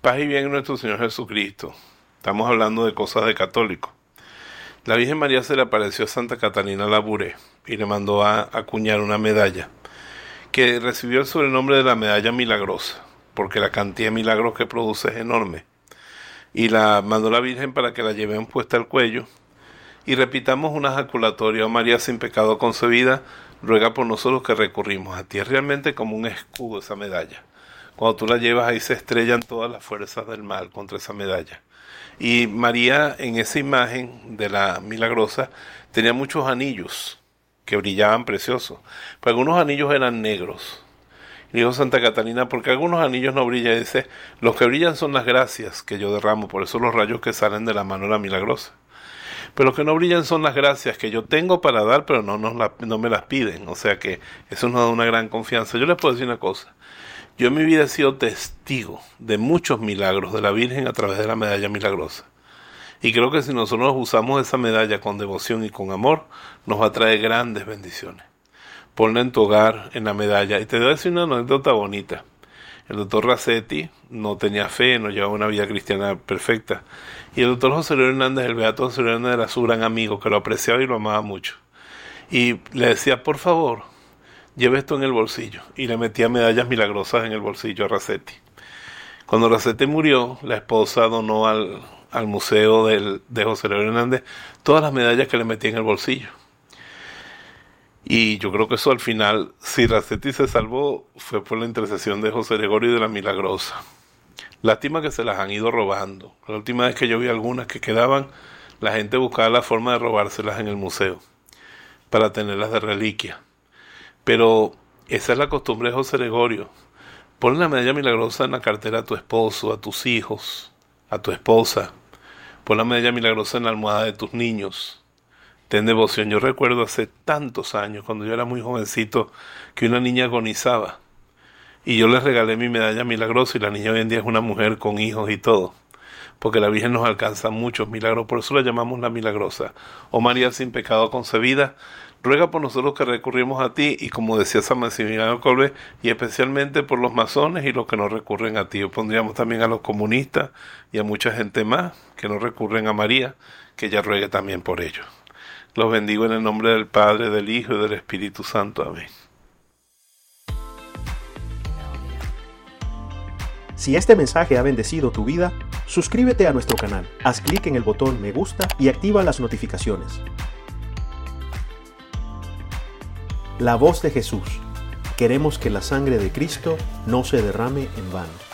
Paz y bien en nuestro Señor Jesucristo. Estamos hablando de cosas de católico. La Virgen María se le apareció a Santa Catalina Labouré y le mandó a acuñar una medalla que recibió el sobrenombre de la medalla milagrosa, porque la cantidad de milagros que produce es enorme. Y la mandó la Virgen para que la lleven puesta al cuello y repitamos una ejaculatoria, oh María sin pecado concebida, ruega por nosotros que recurrimos a ti. Es realmente como un escudo esa medalla. Cuando tú la llevas ahí se estrellan todas las fuerzas del mal contra esa medalla. Y María en esa imagen de la milagrosa tenía muchos anillos que brillaban preciosos. Pero algunos anillos eran negros. Y dijo Santa Catalina, porque algunos anillos no brillan. dice, los que brillan son las gracias que yo derramo, por eso los rayos que salen de la mano de la milagrosa. Pero lo que no brillan son las gracias que yo tengo para dar, pero no, no me las piden. O sea que eso nos da una gran confianza. Yo les puedo decir una cosa. Yo en mi vida he sido testigo de muchos milagros de la Virgen a través de la medalla milagrosa. Y creo que si nosotros usamos esa medalla con devoción y con amor, nos va a traer grandes bendiciones. Ponla en tu hogar, en la medalla. Y te voy a decir una anécdota bonita. El doctor Racetti no tenía fe, no llevaba una vida cristiana perfecta. Y el doctor José Luis Hernández, el beato José Luis Hernández, era su gran amigo, que lo apreciaba y lo amaba mucho. Y le decía, por favor, lleve esto en el bolsillo. Y le metía medallas milagrosas en el bolsillo a Racetti. Cuando Racetti murió, la esposa donó al, al museo del, de José Luis Hernández todas las medallas que le metía en el bolsillo. Y yo creo que eso al final, si Racetti se salvó, fue por la intercesión de José Gregorio y de la Milagrosa. Lástima que se las han ido robando. La última vez que yo vi algunas que quedaban, la gente buscaba la forma de robárselas en el museo para tenerlas de reliquia. Pero esa es la costumbre de José Gregorio. Pon la medalla milagrosa en la cartera a tu esposo, a tus hijos, a tu esposa. Pon la medalla milagrosa en la almohada de tus niños ten devoción. Yo recuerdo hace tantos años, cuando yo era muy jovencito, que una niña agonizaba. Y yo le regalé mi medalla milagrosa y la niña hoy en día es una mujer con hijos y todo. Porque la Virgen nos alcanza muchos milagros, por eso la llamamos la milagrosa. Oh María sin pecado concebida, ruega por nosotros que recurrimos a ti y como decía San Maximiliano Colbe, y especialmente por los masones y los que no recurren a ti. pondríamos también a los comunistas y a mucha gente más que no recurren a María, que ella ruegue también por ellos. Los bendigo en el nombre del Padre, del Hijo y del Espíritu Santo. Amén. Si este mensaje ha bendecido tu vida, suscríbete a nuestro canal, haz clic en el botón me gusta y activa las notificaciones. La voz de Jesús. Queremos que la sangre de Cristo no se derrame en vano.